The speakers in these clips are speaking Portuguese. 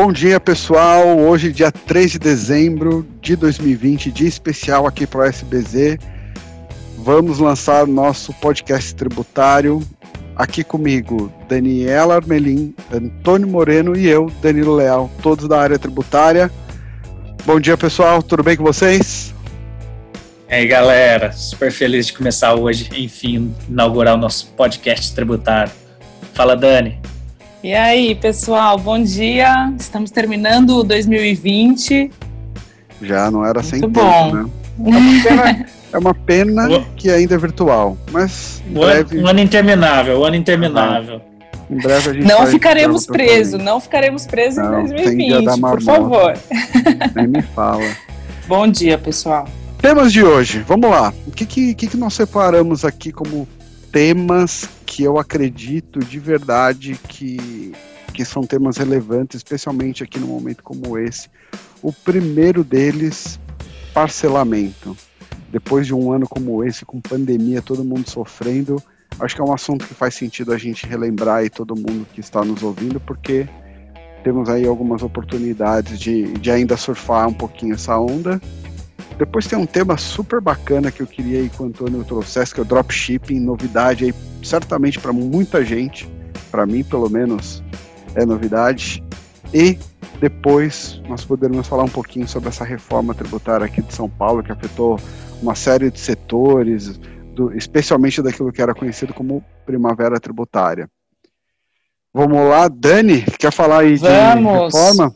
Bom dia, pessoal. Hoje, dia 3 de dezembro de 2020, dia especial aqui para o SBZ. Vamos lançar nosso podcast tributário. Aqui comigo, Daniela Armelin, Antônio Moreno e eu, Danilo Leal, todos da área tributária. Bom dia, pessoal. Tudo bem com vocês? E aí, galera. Super feliz de começar hoje, enfim, inaugurar o nosso podcast tributário. Fala, Dani. E aí, pessoal, bom dia. Estamos terminando 2020. Já não era Muito sem bom. tempo, né? É uma pena, é uma pena que ainda é virtual, mas em um, breve, ano, um ano interminável, um ano interminável. em breve a gente Não ficaremos presos, não ficaremos presos Não, em tem dia da 2020, por favor. Nem me fala. Bom dia, pessoal. Temas de hoje, vamos lá. O que, que, que nós separamos aqui como temas que eu acredito de verdade que, que são temas relevantes, especialmente aqui num momento como esse? O primeiro deles, parcelamento. Depois de um ano como esse, com pandemia, todo mundo sofrendo, acho que é um assunto que faz sentido a gente relembrar e todo mundo que está nos ouvindo, porque temos aí algumas oportunidades de, de ainda surfar um pouquinho essa onda. Depois tem um tema super bacana que eu queria aí que o Antônio trouxesse, que é o dropshipping, novidade aí, certamente para muita gente, para mim pelo menos é novidade. E depois nós poderemos falar um pouquinho sobre essa reforma tributária aqui de São Paulo, que afetou uma série de setores, do, especialmente daquilo que era conhecido como primavera tributária. Vamos lá, Dani, quer falar aí de Vamos. reforma?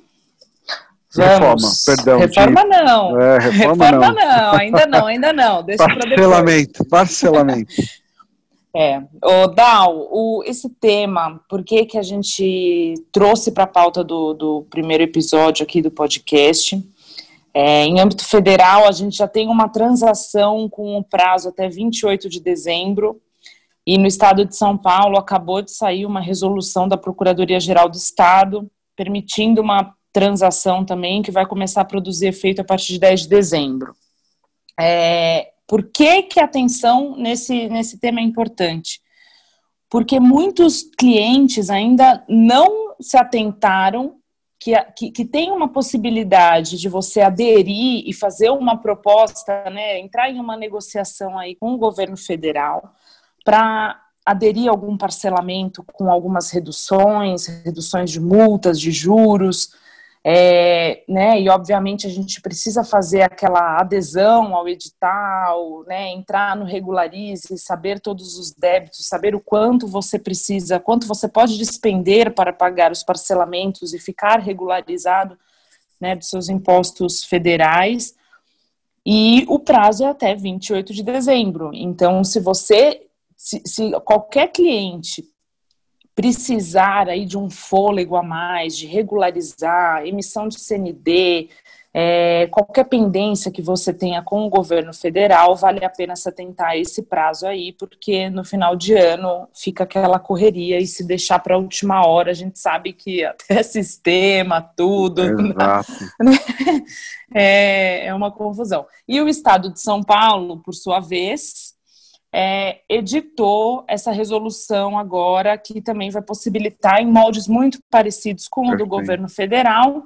Vamos. Reforma, perdão. de- Reforma não. É, reforma, Reforma não. não. ainda não, ainda não. Deixa. Parcelamento, parcelamento. É, o Dal, o, esse tema, por que que a gente trouxe para a pauta do, do primeiro episódio aqui do podcast? É, em âmbito federal, a gente já tem uma transação com o prazo até 28 de dezembro, e no estado de São Paulo acabou de sair uma resolução da Procuradoria-Geral do Estado, permitindo uma transação também que vai começar a produzir efeito a partir de 10 de dezembro. É, por que, que a atenção nesse, nesse tema é importante? Porque muitos clientes ainda não se atentaram que, que, que tem uma possibilidade de você aderir e fazer uma proposta, né, entrar em uma negociação aí com o governo federal para aderir a algum parcelamento com algumas reduções, reduções de multas, de juros, é, né, e obviamente a gente precisa fazer aquela adesão ao edital, né, entrar no regularize, saber todos os débitos, saber o quanto você precisa, quanto você pode despender para pagar os parcelamentos e ficar regularizado, né, dos seus impostos federais. E o prazo é até 28 de dezembro. Então, se você, se, se qualquer cliente precisar aí de um fôlego a mais, de regularizar, emissão de CND, é, qualquer pendência que você tenha com o governo federal, vale a pena se atentar a esse prazo aí, porque no final de ano fica aquela correria e se deixar para a última hora, a gente sabe que até sistema, tudo, Exato. é, é uma confusão. E o Estado de São Paulo, por sua vez, é, editou essa resolução agora, que também vai possibilitar, em moldes muito parecidos com o do governo federal,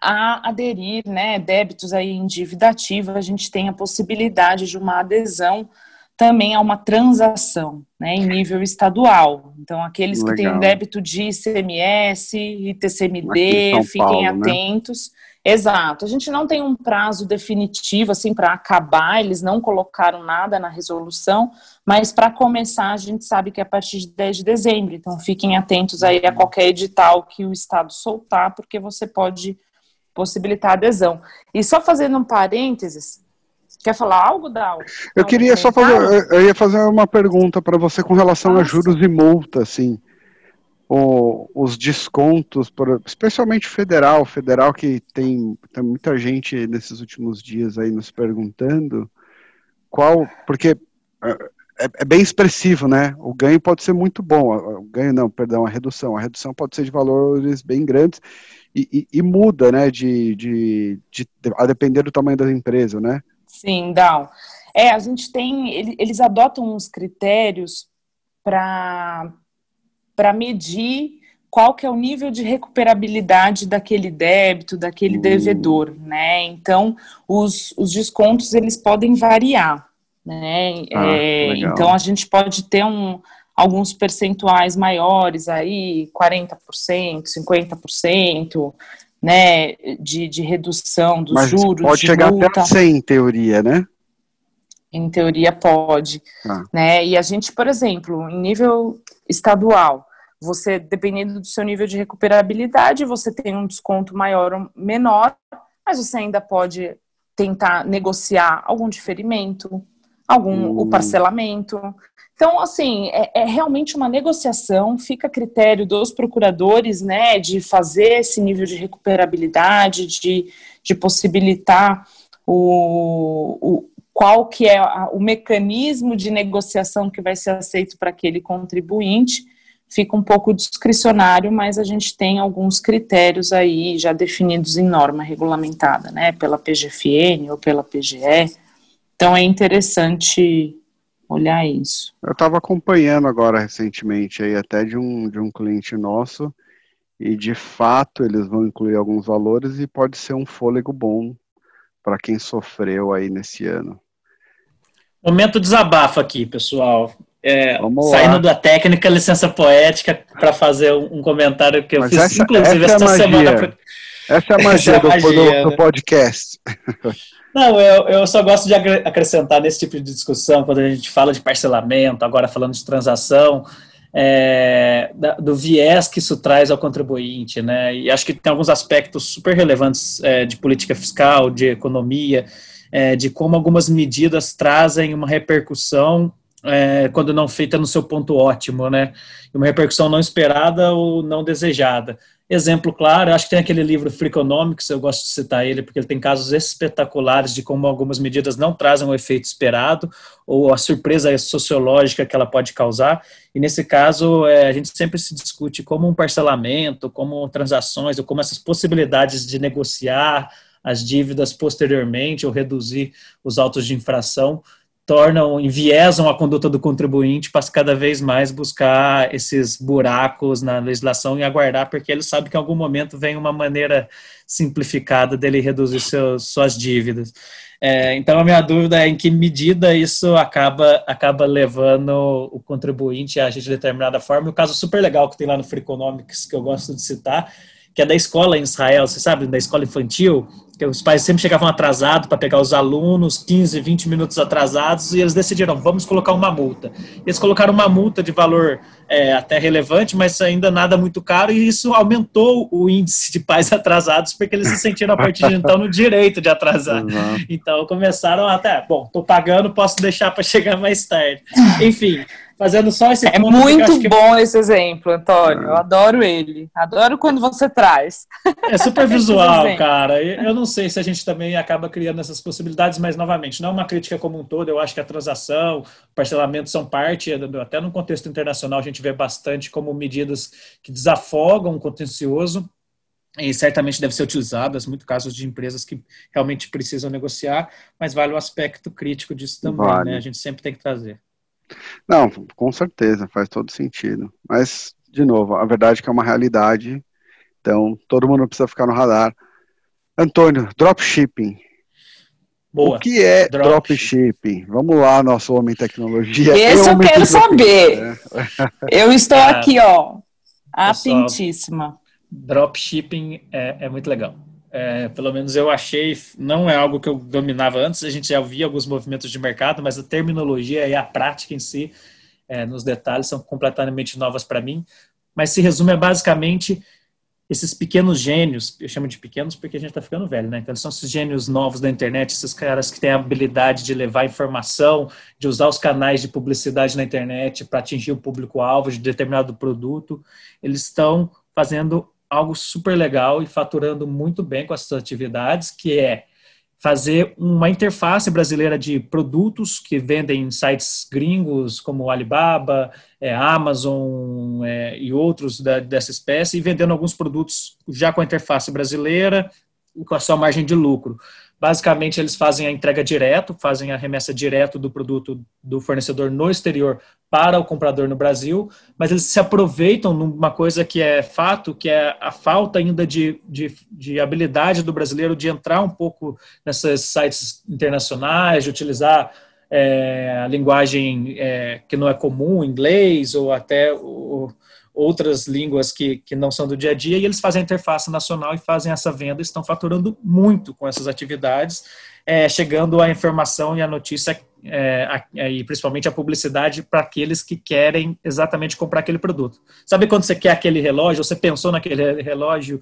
a aderir, né, débitos aí em dívida ativa, a gente tem a possibilidade de uma adesão também a uma transação, né, em nível estadual. Então, aqueles que Legal. têm débito de ICMS, em São fiquem Paulo, né? Exato. A gente não tem um prazo definitivo assim para acabar, eles não colocaram nada na resolução, mas para começar a gente sabe que é a partir de 10 de dezembro. Então fiquem atentos aí Uhum. a qualquer edital que o estado soltar, porque você pode possibilitar adesão. E só fazendo um parênteses, quer falar algo, Dal? Eu queria só fazer, eu- ia fazer uma pergunta para você com relação a Ah, juros e multa, assim. O, os descontos, por- especialmente federal, federal que tem, tem muita gente nesses últimos dias aí nos perguntando qual, porque é, é bem expressivo, né? O ganho pode ser muito bom, o ganho não, perdão, a redução, a redução pode ser de valores bem grandes e, e- e muda, né? De, de, de- a depender do tamanho da empresa, né? Sim, Dal. É, a gente tem, eles adotam uns critérios para medir qual que é o nível de recuperabilidade daquele débito, daquele uh. devedor, né? Então, os, os descontos, eles podem variar, né? Ah, é, então, a gente pode ter um, alguns percentuais maiores aí, 40%, 50%, né, de, de redução dos Mas juros. Pode chegar multa. até 100, em teoria, né? Em teoria pode, ah. né? E a gente, por exemplo, em nível estadual, você, dependendo do seu nível de recuperabilidade, você tem um desconto maior ou menor, mas você ainda pode tentar negociar algum diferimento, algum o hum. parcelamento. Então, assim, é, é, realmente uma negociação, fica a critério dos procuradores, né, de fazer esse nível de recuperabilidade, de, de possibilitar o, o qual que é a, o mecanismo de negociação que vai ser aceito para aquele contribuinte, fica um pouco discricionário, mas a gente tem alguns critérios aí já definidos em norma regulamentada, né, pela PGFN ou pela PGE. Então é interessante olhar isso. Eu estava acompanhando agora recentemente aí até de um, de um cliente nosso e de fato eles vão incluir alguns valores e pode ser um fôlego bom para quem sofreu aí nesse ano. Momento desabafo aqui, pessoal. É, saindo da técnica, licença poética, para fazer um, comentário que eu Mas fiz, essa, inclusive, essa é semana. Essa é a magia, é a magia do, do, do né? podcast. Não, eu, eu só gosto de acrescentar nesse tipo de discussão, quando a gente fala de parcelamento, agora falando de transação, é, do viés que isso traz ao contribuinte, né? E acho que tem alguns aspectos super relevantes é, de política fiscal, de economia, é, de como algumas medidas trazem uma repercussão é, quando não feita no seu ponto ótimo, né? Uma repercussão não esperada ou não desejada. Exemplo claro, acho que tem aquele livro Freakonomics, eu gosto de citar ele, porque ele tem casos espetaculares de como algumas medidas não trazem o efeito esperado ou a surpresa sociológica que ela pode causar. E nesse caso, é, a gente sempre se discute como um parcelamento, como transações, ou como essas possibilidades de negociar as dívidas posteriormente ou reduzir os autos de infração tornam, enviesam a conduta do contribuinte para cada vez mais buscar esses buracos na legislação e aguardar, porque ele sabe que em algum momento vem uma maneira simplificada dele reduzir suas dívidas. É, então, a minha dúvida é em que medida isso acaba, acaba levando o contribuinte a agir de determinada forma. O caso super legal que tem lá no Freakonomics, que eu gosto de citar, que é da escola em Israel, você sabe, da escola infantil, que os pais sempre chegavam atrasados para pegar os alunos, 15, 20 minutos atrasados, e eles decidiram, vamos colocar uma multa. Eles colocaram uma multa de valor é, até relevante, mas ainda nada muito caro, e isso aumentou o índice de pais atrasados, porque eles se sentiram a partir de então no direito de atrasar. Uhum. Então começaram até, bom, estou pagando, posso deixar para chegar mais tarde. Enfim, fazendo só esse É muito bom que... esse exemplo, Antônio. Eu adoro ele. Adoro quando você traz. É super visual, cara. Eu não sei se a gente também acaba criando essas possibilidades, mas novamente, não é uma crítica como um todo. Eu acho que a transação, parcelamento são parte, até no contexto internacional a gente vê bastante como medidas que desafogam o contencioso e certamente deve ser utilizadas, muito casos de empresas que realmente precisam negociar, mas vale o aspecto crítico disso também, vale. né? A gente sempre tem que trazer. Não, com certeza, faz todo sentido. Mas, de novo, a verdade é que é uma realidade, então todo mundo precisa ficar no radar. Antônio, dropshipping. Boa. O que é dropshipping? Drop Vamos lá, nosso homem tecnologia. Esse eu, eu quero saber. É. Eu estou aqui, ó, atentíssima. Dropshipping é, é muito legal. É, pelo menos eu achei, não é algo que eu dominava antes, a gente já via alguns movimentos de mercado, mas a terminologia e a prática em si, é, nos detalhes, são completamente novas para mim. Mas se resume a basicamente esses pequenos gênios, eu chamo de pequenos porque a gente está ficando velho, né? Então são esses gênios novos da internet, esses caras que têm a habilidade de levar informação, de usar os canais de publicidade na internet para atingir o público-alvo de determinado produto, eles estão fazendo algo super legal e faturando muito bem com essas atividades, que é fazer uma interface brasileira de produtos que vendem em sites gringos como Alibaba, é, Amazon é, e outros da, dessa espécie, e vendendo alguns produtos já com a interface brasileira com a sua margem de lucro. Basicamente, eles fazem a entrega direto, fazem a remessa direto do produto do fornecedor no exterior para o comprador no Brasil, mas eles se aproveitam numa coisa que é fato, que é a falta ainda de, de, de habilidade do brasileiro de entrar um pouco nesses sites internacionais, de utilizar é, a linguagem é, que não é comum, inglês, ou até o, outras línguas que, que não são do dia a dia, e eles fazem a interface nacional e fazem essa venda, estão faturando muito com essas atividades, é, chegando a informação e a notícia, é, a, e principalmente a publicidade, para aqueles que querem exatamente comprar aquele produto. Sabe quando você quer aquele relógio, você pensou naquele relógio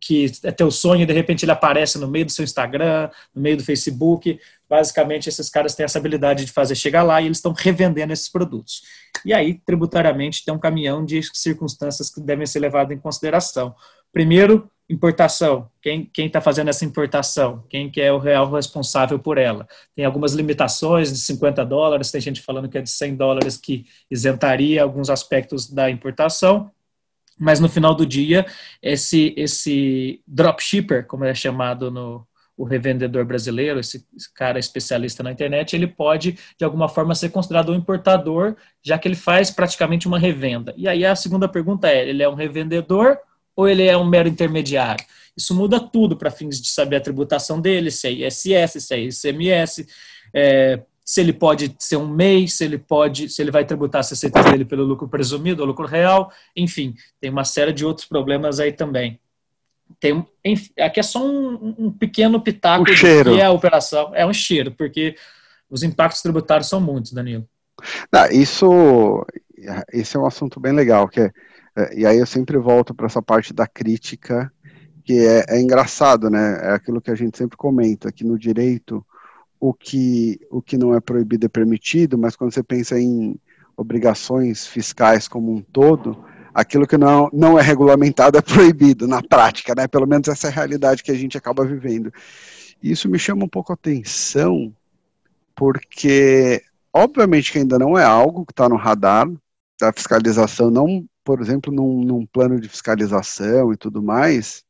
que é teu sonho e de repente ele aparece no meio do seu Instagram, no meio do Facebook. Basicamente, esses caras têm essa habilidade de fazer chegar lá e eles estão revendendo esses produtos. E aí, tributariamente, tem um caminhão de circunstâncias que devem ser levadas em consideração. Primeiro, importação. Quem está fazendo essa importação? Quem que é o real responsável por ela? Tem algumas limitações de 50 dólares, tem gente falando que é de 100 dólares que isentaria alguns aspectos da importação mas no final do dia, esse, esse dropshipper, como é chamado no o revendedor brasileiro, esse, esse cara especialista na internet, ele pode, de alguma forma, ser considerado um importador, já que ele faz praticamente uma revenda. E aí a segunda pergunta é, ele é um revendedor ou ele é um mero intermediário? Isso muda tudo para fins de saber a tributação dele, se é ISS, se é ICMS, é, se ele pode ser um MEI, se ele pode, se ele vai tributar as receitas dele pelo lucro presumido ou lucro real, enfim, tem uma série de outros problemas aí também. Tem, enfim, aqui é só um, um pequeno pitaco do que é a operação, é um cheiro, porque os impactos tributários são muitos, Danilo. Isso, esse é um assunto bem legal, que é, é e aí eu sempre volto para essa parte da crítica, que é, é engraçado, né? É aquilo que a gente sempre comenta, que no direito o que, o que não é proibido é permitido, mas quando você pensa em obrigações fiscais como um todo, aquilo que não, não é regulamentado é proibido na prática, né? Pelo menos essa é a realidade que a gente acaba vivendo. Isso me chama um pouco a atenção, porque obviamente que ainda não é algo que está no radar da fiscalização, não, por exemplo, num, num plano de fiscalização e tudo mais,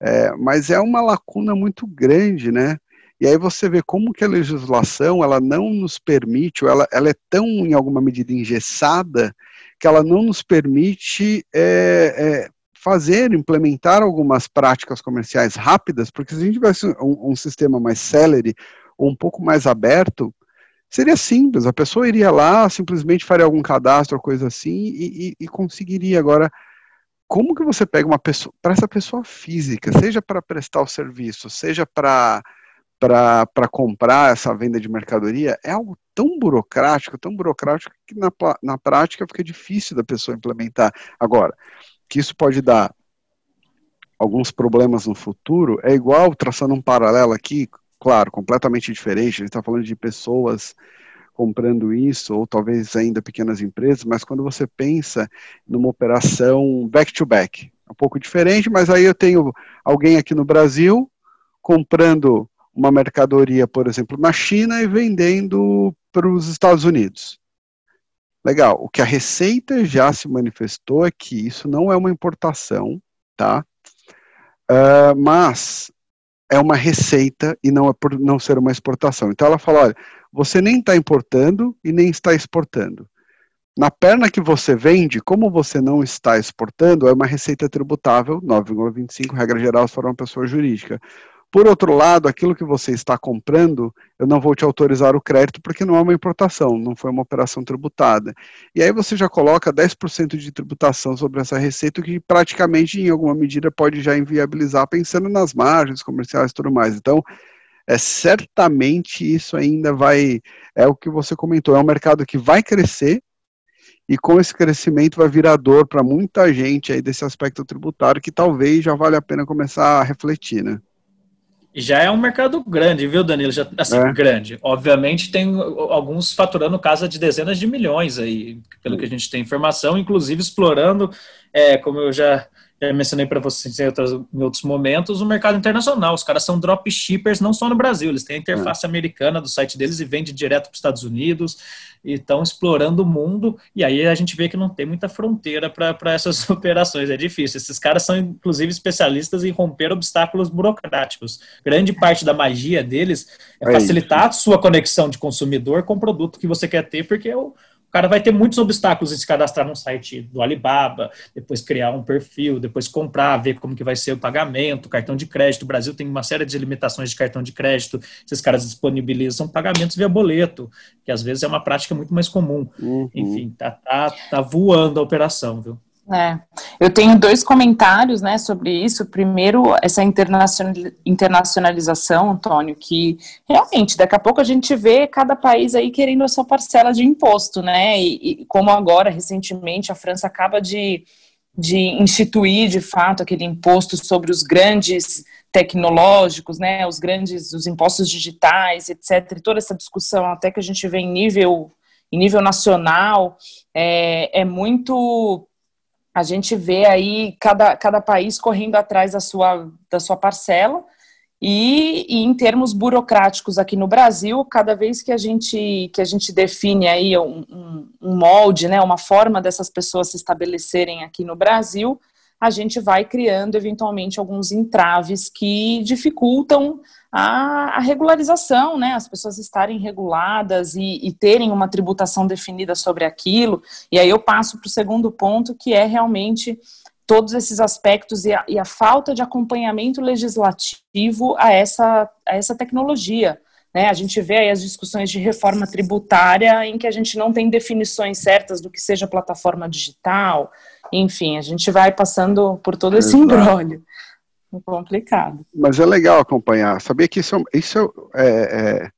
é, mas é uma lacuna muito grande, né? E aí você vê como que a legislação ela não nos permite, ou ela, ela é tão, em alguma medida, engessada, que ela não nos permite é, é, fazer, implementar algumas práticas comerciais rápidas, porque se a gente tivesse um, um sistema mais célere, ou um pouco mais aberto, seria simples, a pessoa iria lá, simplesmente faria algum cadastro coisa assim, e, e, e conseguiria. Agora, como que você pega uma pessoa, para essa pessoa física, seja para prestar o serviço, seja para para comprar essa venda de mercadoria é algo tão burocrático, tão burocrático que na, na prática fica difícil da pessoa implementar. Agora, que isso pode dar alguns problemas no futuro, é igual, traçando um paralelo aqui, claro, completamente diferente, a gente está falando de pessoas comprando isso, ou talvez ainda pequenas empresas, mas quando você pensa numa operação back-to-back, -back, é um pouco diferente, mas aí eu tenho alguém aqui no Brasil comprando uma mercadoria, por exemplo, na China e vendendo para os Estados Unidos. Legal. O que a Receita já se manifestou é que isso não é uma importação, tá? Uh, mas é uma receita e não é por não ser uma exportação. Então ela fala, olha, você nem está importando e nem está exportando. Na perna que você vende, como você não está exportando, é uma receita tributável, 9,25, regra geral, se for uma pessoa jurídica. Por outro lado, aquilo que você está comprando, eu não vou te autorizar o crédito porque não é uma importação, não foi uma operação tributada. E aí você já coloca 10% de tributação sobre essa receita, que praticamente, em alguma medida, pode já inviabilizar, pensando nas margens comerciais e tudo mais. Então, é, certamente isso ainda vai, é o que você comentou, é um mercado que vai crescer, e com esse crescimento vai virar dor para muita gente aí desse aspecto tributário que talvez já vale a pena começar a refletir, né? Já é um mercado grande, viu, Danilo? Já, assim, é. grande. Obviamente tem alguns faturando casa de dezenas de milhões aí, pelo que a gente tem informação, inclusive explorando, é, como eu já, já mencionei para vocês em outros, em outros, momentos, o mercado internacional. Os caras são dropshippers não só no Brasil, eles têm a interface é. americana do site deles e vende direto para os Estados Unidos e estão explorando o mundo. E aí a gente vê que não tem muita fronteira para essas operações, é difícil. Esses caras são, inclusive, especialistas em romper obstáculos burocráticos. Grande parte da magia deles é, é facilitar a sua conexão de consumidor com o produto que você quer ter, porque é o cara vai ter muitos obstáculos em se cadastrar num site do Alibaba, depois criar um perfil, depois comprar, ver como que vai ser o pagamento, cartão de crédito. O Brasil tem uma série de limitações de cartão de crédito. Esses caras disponibilizam pagamentos via boleto, que às vezes é uma prática muito mais comum. Uhum. Enfim, tá, tá, tá voando a operação, viu? É, eu tenho dois comentários, né, sobre isso. Primeiro, essa internacionalização, Antônio, que realmente daqui a pouco a gente vê cada país aí querendo a sua parcela de imposto, né? E, e como agora, recentemente, a França acaba de, de instituir, de fato, aquele imposto sobre os grandes tecnológicos, né? Os grandes, os impostos digitais, etc. E toda essa discussão, até que a gente vê em nível, em nível nacional, é, é muito a gente vê aí cada, cada país correndo atrás da sua, da sua parcela. E, e, em termos burocráticos aqui no Brasil, cada vez que a gente, que a gente define aí um, um, molde, né, uma forma dessas pessoas se estabelecerem aqui no Brasil, a gente vai criando eventualmente alguns entraves que dificultam a, a regularização, né, as pessoas estarem reguladas e, e, terem uma tributação definida sobre aquilo. E aí eu passo para o segundo ponto, que é realmente todos esses aspectos e a, e a falta de acompanhamento legislativo a essa, a essa tecnologia. Né, a gente vê aí as discussões de reforma tributária em que a gente não tem definições certas do que seja plataforma digital, enfim, a gente vai passando por todo esse embrólio complicado. Mas é legal acompanhar. Sabia que isso, é isso é, é,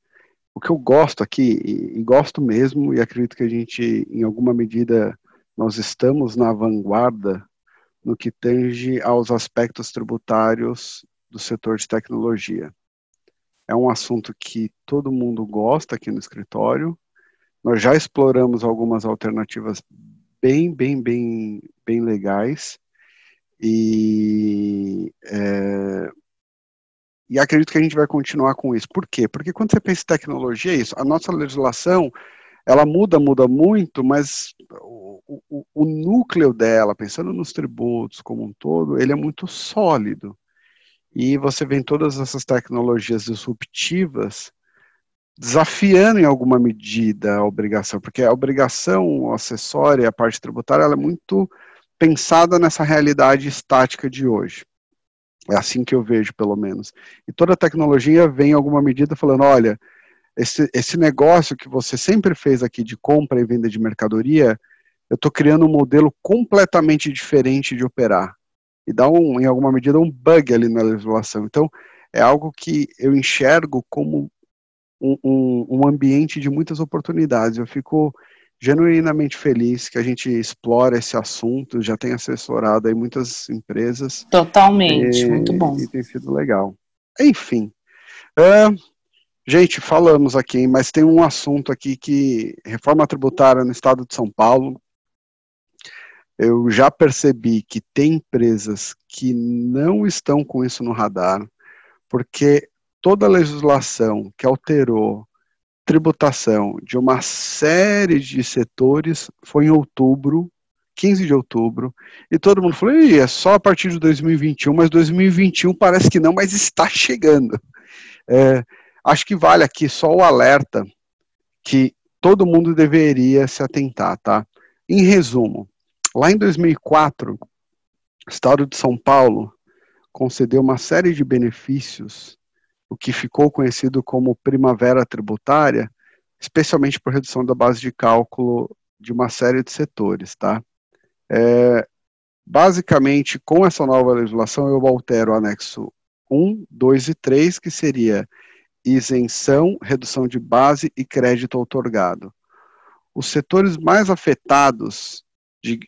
o que eu gosto aqui, e, e, gosto mesmo, e acredito que a gente, em alguma medida, nós estamos na vanguarda no que tange aos aspectos tributários do setor de tecnologia. É um assunto que todo mundo gosta aqui no escritório. Nós já exploramos algumas alternativas bem, bem, bem, bem legais. E, é, e acredito que a gente vai continuar com isso. Por quê? Porque quando você pensa em tecnologia, é isso. A nossa legislação, ela muda, muda muito, mas o, o, o núcleo dela, pensando nos tributos como um todo, ele é muito sólido. E você vê todas essas tecnologias disruptivas desafiando em alguma medida a obrigação, porque a obrigação acessória, a parte tributária, ela é muito pensada nessa realidade estática de hoje. É assim que eu vejo, pelo menos. E toda a tecnologia vem em alguma medida falando, olha, esse, esse negócio que você sempre fez aqui de compra e venda de mercadoria, eu estou criando um modelo completamente diferente de operar. E dá, um, em alguma medida, um bug ali na legislação. Então, é algo que eu enxergo como um, um, um ambiente de muitas oportunidades. Eu fico genuinamente feliz que a gente explora esse assunto, já tem assessorado aí muitas empresas. Totalmente, e, muito bom. E tem sido legal. Enfim, uh, gente, falamos aqui, mas tem um assunto aqui que reforma tributária no estado de São Paulo. Eu já percebi que tem empresas que não estão com isso no radar, porque toda a legislação que alterou tributação de uma série de setores foi em outubro, 15 de outubro, e todo mundo falou, é só a partir de 2021, mas 2021 parece que não, mas está chegando. É, acho que vale aqui só o alerta que todo mundo deveria se atentar, tá? Em resumo, lá em 2004, o Estado de São Paulo concedeu uma série de benefícios o que ficou conhecido como primavera tributária, especialmente por redução da base de cálculo de uma série de setores, tá? É, basicamente, com essa nova legislação, eu altero o anexo 1, 2 e 3, que seria isenção, redução de base e crédito otorgado. Os setores mais afetados,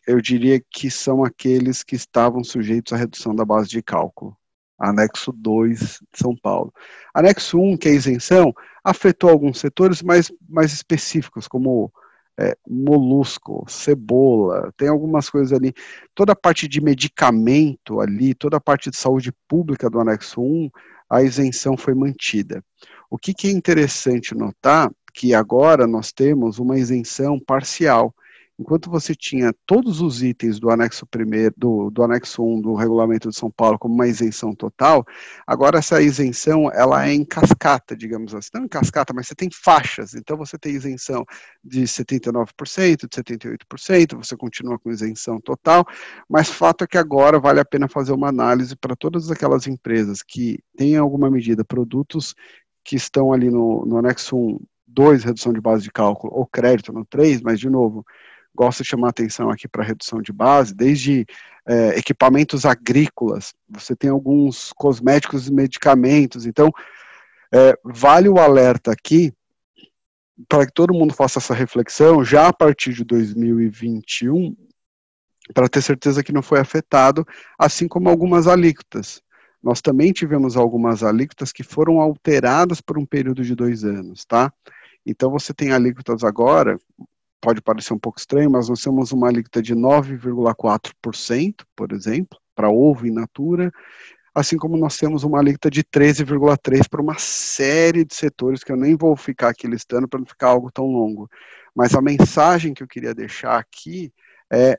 eu diria que são aqueles que estavam sujeitos à redução da base de cálculo anexo 2 de São Paulo. Anexo 1, que é isenção, afetou alguns setores mais, mais específicos, como é, molusco, cebola, tem algumas coisas ali. Toda a parte de medicamento ali, toda a parte de saúde pública do anexo 1, a isenção foi mantida. O que, que é interessante notar que agora nós temos uma isenção parcial enquanto você tinha todos os itens do anexo primeiro, do, do anexo 1 do regulamento de São Paulo como uma isenção total, agora essa isenção ela é em cascata, digamos assim, não em cascata, mas você tem faixas, então você tem isenção de 79%, de 78%, você continua com isenção total, mas fato é que agora vale a pena fazer uma análise para todas aquelas empresas que têm alguma medida, produtos que estão ali no, no anexo 1, 2, redução de base de cálculo, ou crédito no 3, mas de novo, gosto de chamar atenção aqui para redução de base, desde é, equipamentos agrícolas, você tem alguns cosméticos e medicamentos, então é, vale o alerta aqui para que todo mundo faça essa reflexão já a partir de 2021, para ter certeza que não foi afetado, assim como algumas alíquotas. Nós também tivemos algumas alíquotas que foram alteradas por um período de dois anos, tá? Então você tem alíquotas agora, pode parecer um pouco estranho, mas nós temos uma alíquota de 9,4%, por exemplo, para ovo in natura, assim como nós temos uma alíquota de 13,3% para uma série de setores que eu nem vou ficar aqui listando para não ficar algo tão longo. Mas a mensagem que eu queria deixar aqui é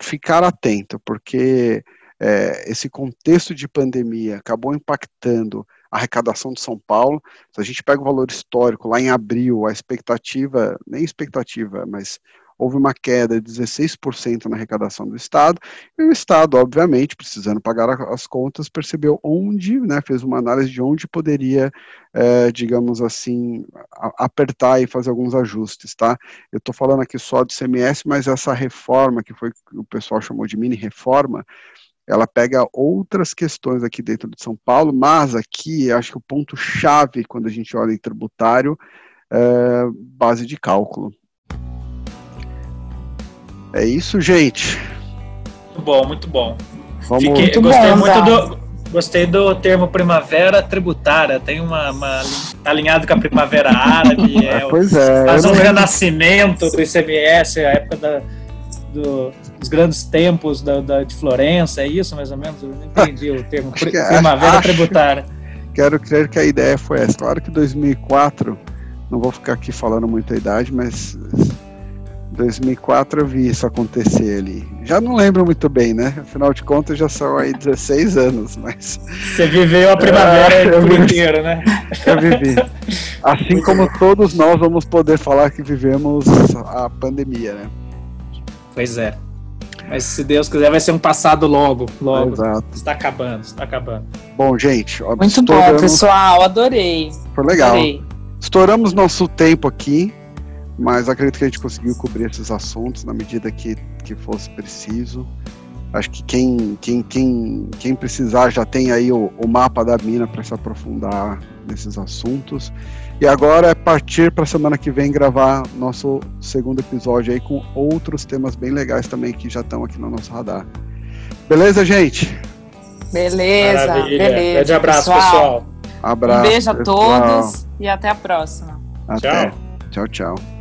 ficar atento, porque é, esse contexto de pandemia acabou impactando arrecadação de São Paulo. Se a gente pega o valor histórico, lá em abril, a expectativa, nem expectativa, mas houve uma queda de 16% na arrecadação do Estado, e o Estado, obviamente, precisando pagar as contas, percebeu onde, né, fez uma análise de onde poderia, é, digamos assim, apertar e fazer alguns ajustes, tá? Eu estou falando aqui só de CMS, mas essa reforma, que foi o pessoal chamou de mini reforma, ela pega outras questões aqui dentro de São Paulo, mas aqui acho que o ponto chave quando a gente olha em tributário é base de cálculo. É isso, gente. Muito bom, muito bom. Vamos... Fiquei, muito gostei bom, muito do gostei do termo primavera tributária. Tem uma, uma tá alinhado com a primavera árabe. É, pois é. Faz um renascimento do ICMS, a época da, do os grandes tempos da, da, de Florença, é isso mais ou menos? Eu não entendi o termo primavera acho, tributária. Quero crer que a ideia foi essa. Claro que 2004, não vou ficar aqui falando muita idade, mas 2004 eu vi isso acontecer ali. Já não lembro muito bem, né? Afinal de contas já são aí 16 anos, mas... Você viveu a primavera por inteiro, né? Eu vivi. Assim como todos nós vamos poder falar que vivemos a pandemia, né? Pois é. Mas se Deus quiser, vai ser um passado logo, logo. Exato. Está acabando, está acabando. Bom, gente. Muito estouramos... bom, pessoal. Adorei. Foi legal. Adorei. Estouramos nosso tempo aqui, mas acredito que a gente conseguiu cobrir esses assuntos na medida que, que fosse preciso. Acho que quem, quem, quem, quem precisar já tem aí o, o mapa da mina para se aprofundar nesses assuntos. E agora é partir para a semana que vem gravar nosso segundo episódio aí com outros temas bem legais também que já estão aqui no nosso radar. Beleza, gente? Beleza, Maravilha. beleza. Grande abraço, pessoal. pessoal. Abraço. Um beijo a pessoal. todos e até a próxima. Até. Tchau, tchau. tchau.